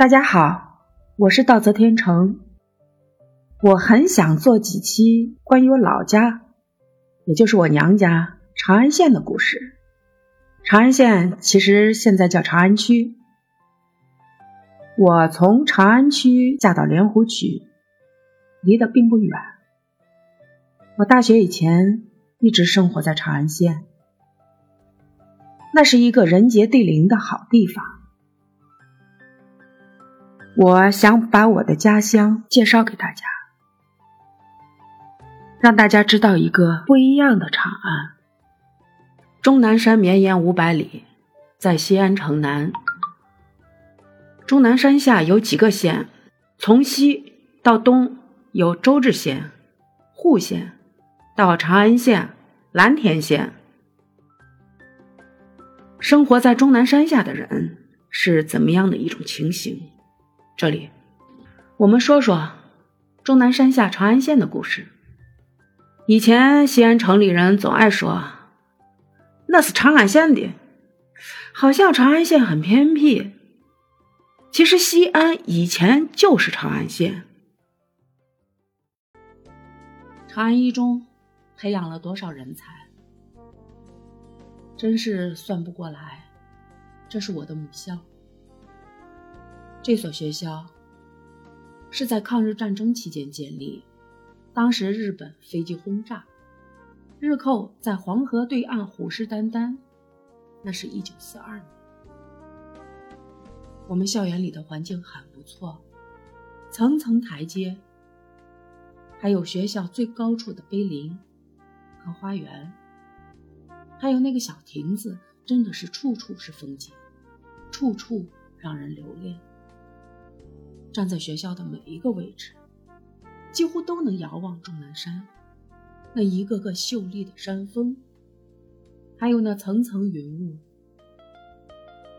大家好，我是道泽天成。我很想做几期关于我老家，也就是我娘家长安县的故事。长安县其实现在叫长安区。我从长安区嫁到莲湖区，离得并不远。我大学以前一直生活在长安县，那是一个人杰地灵的好地方。我想把我的家乡介绍给大家，让大家知道一个不一样的长安。终南山绵延五百里，在西安城南。终南山下有几个县，从西到东有周至县、户县，到长安县、蓝田县。生活在终南山下的人是怎么样的一种情形？这里，我们说说终南山下长安县的故事。以前西安城里人总爱说，那是长安县的，好像长安县很偏僻。其实西安以前就是长安县。长安一中培养了多少人才，真是算不过来。这是我的母校。这所学校是在抗日战争期间建立，当时日本飞机轰炸，日寇在黄河对岸虎视眈眈。那是一九四二年。我们校园里的环境很不错，层层台阶，还有学校最高处的碑林和花园，还有那个小亭子，真的是处处是风景，处处让人留恋。站在学校的每一个位置，几乎都能遥望终南山，那一个个秀丽的山峰，还有那层层云雾。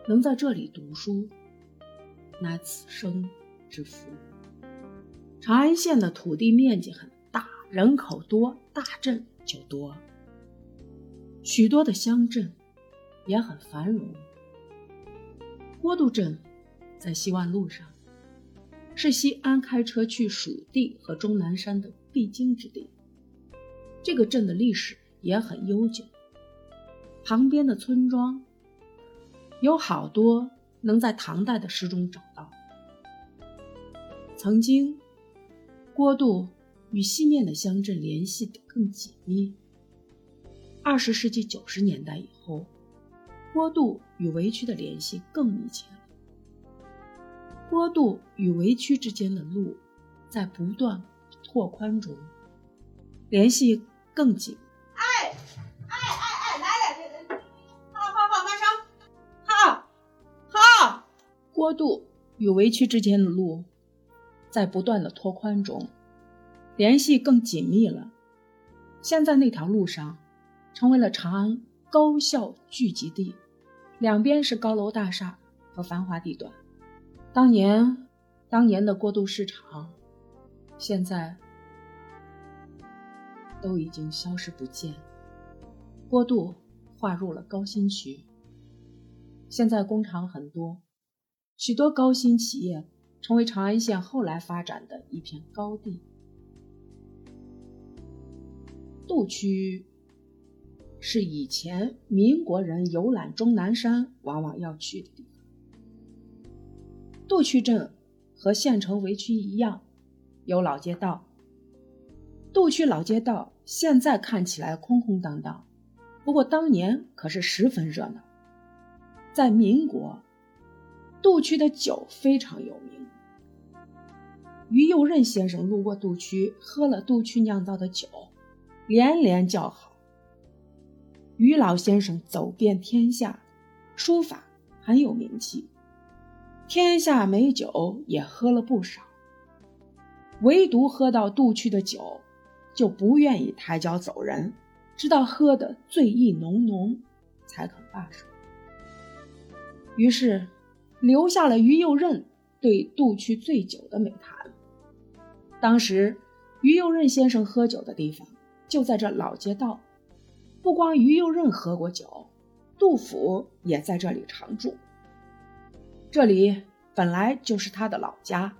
能在这里读书，乃此生之福。长安县的土地面积很大，人口多，大镇就多，许多的乡镇也很繁荣。郭渡镇在西万路上。是西安开车去蜀地和终南山的必经之地。这个镇的历史也很悠久，旁边的村庄有好多能在唐代的诗中找到。曾经，郭杜与西面的乡镇联系得更紧密。二十世纪九十年代以后，郭杜与围区的联系更密切了。坡度与围区之间的路在不断拓宽中，联系更紧。哎哎哎哎，来了，这好好好，马上，好，好。坡度与围区之间的路在不断的拓宽中，联系更紧密了。现在那条路上成为了长安高校聚集地，两边是高楼大厦和繁华地段。当年，当年的过渡市场，现在都已经消失不见。过渡划入了高新区，现在工厂很多，许多高新企业成为长安县后来发展的一片高地。渡区是以前民国人游览终南山往往要去的地方。渡区镇和县城围区一样，有老街道。渡区老街道现在看起来空空荡荡，不过当年可是十分热闹。在民国，渡区的酒非常有名。于右任先生路过渡区，喝了渡区酿造的酒，连连叫好。于老先生走遍天下，书法很有名气。天下美酒也喝了不少，唯独喝到杜区的酒，就不愿意抬脚走人，直到喝得醉意浓浓，才肯罢手。于是，留下了于右任对杜区醉酒的美谈。当时，于右任先生喝酒的地方就在这老街道，不光于右任喝过酒，杜甫也在这里常住。这里本来就是他的老家。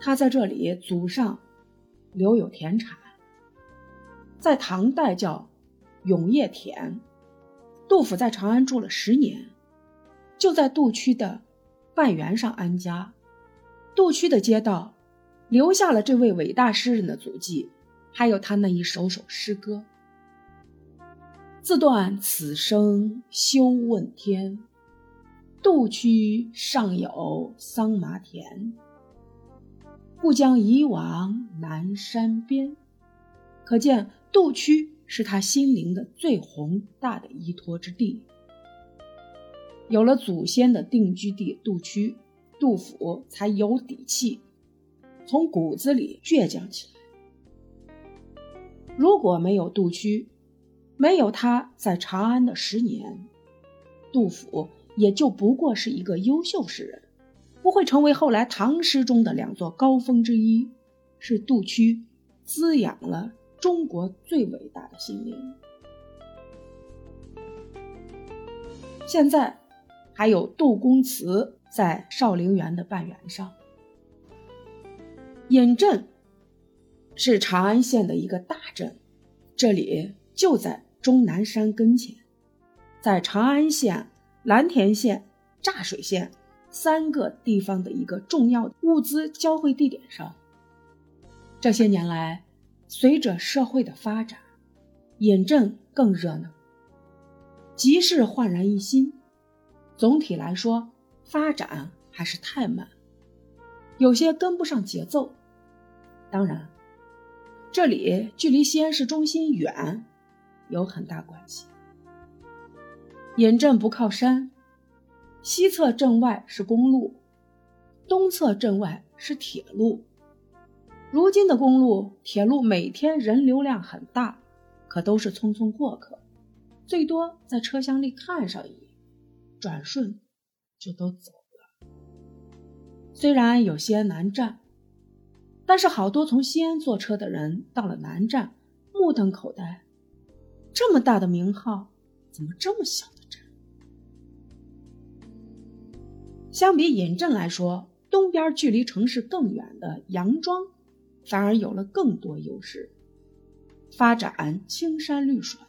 他在这里祖上留有田产，在唐代叫永业田。杜甫在长安住了十年，就在杜区的半园上安家。杜区的街道留下了这位伟大诗人的足迹，还有他那一首首诗歌。自断此生休问天，杜区尚有桑麻田。故将移往南山边，可见杜区是他心灵的最宏大的依托之地。有了祖先的定居地杜区，杜甫才有底气，从骨子里倔强起来。如果没有杜区，没有他在长安的十年，杜甫也就不过是一个优秀诗人。不会成为后来唐诗中的两座高峰之一，是杜区滋养了中国最伟大的心灵。现在还有杜公祠在少陵园的半圆上。尹镇是长安县的一个大镇，这里就在终南山跟前，在长安县、蓝田县、柞水县。三个地方的一个重要物资交汇地点上。这些年来，随着社会的发展，尹镇更热闹，集市焕然一新。总体来说，发展还是太慢，有些跟不上节奏。当然，这里距离西安市中心远，有很大关系。尹镇不靠山。西侧镇外是公路，东侧镇外是铁路。如今的公路、铁路每天人流量很大，可都是匆匆过客，最多在车厢里看上一眼，转瞬就都走了。虽然有些南站，但是好多从西安坐车的人到了南站，目瞪口呆：这么大的名号，怎么这么小？相比尹镇来说，东边距离城市更远的杨庄，反而有了更多优势，发展青山绿水。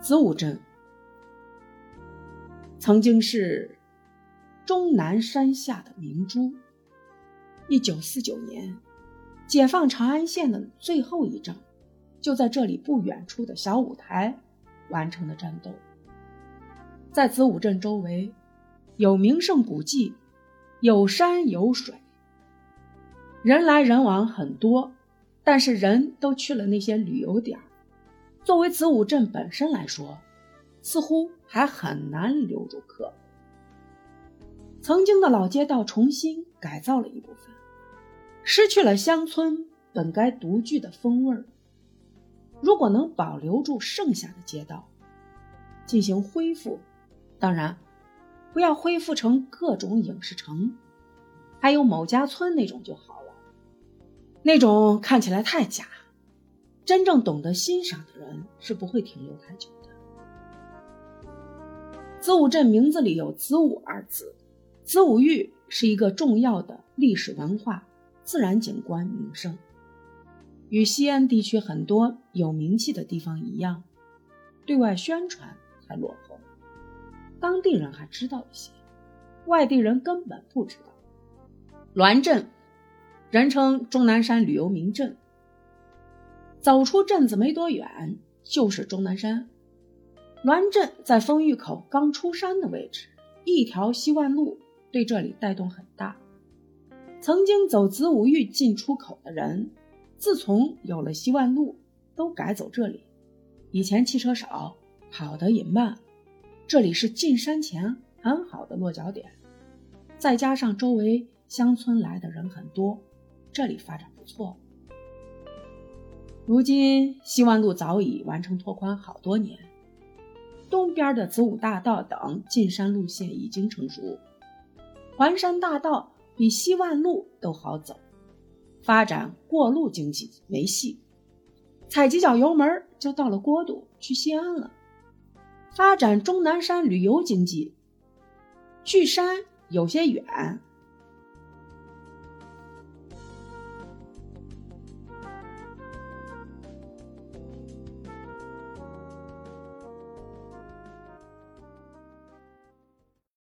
子午镇曾经是终南山下的明珠。一九四九年，解放长安县的最后一仗，就在这里不远处的小舞台完成了战斗。在子午镇周围，有名胜古迹，有山有水，人来人往很多，但是人都去了那些旅游点作为子午镇本身来说，似乎还很难留住客。曾经的老街道重新改造了一部分，失去了乡村本该独具的风味儿。如果能保留住剩下的街道，进行恢复。当然，不要恢复成各种影视城，还有某家村那种就好了。那种看起来太假，真正懂得欣赏的人是不会停留太久的。子午镇名字里有“子午”二字，子午峪是一个重要的历史文化、自然景观名胜，与西安地区很多有名气的地方一样，对外宣传还落后。当地人还知道一些，外地人根本不知道。栾镇，人称终南山旅游名镇。走出镇子没多远就是终南山。栾镇在丰峪口刚出山的位置，一条西万路对这里带动很大。曾经走子午峪进出口的人，自从有了西万路，都改走这里。以前汽车少，跑得也慢。这里是进山前很好的落脚点，再加上周围乡村来的人很多，这里发展不错。如今西万路早已完成拓宽好多年，东边的子午大道等进山路线已经成熟，环山大道比西万路都好走，发展过路经济没戏，踩几脚油门就到了郭渡去西安了。发展中南山旅游经济，距山有些远。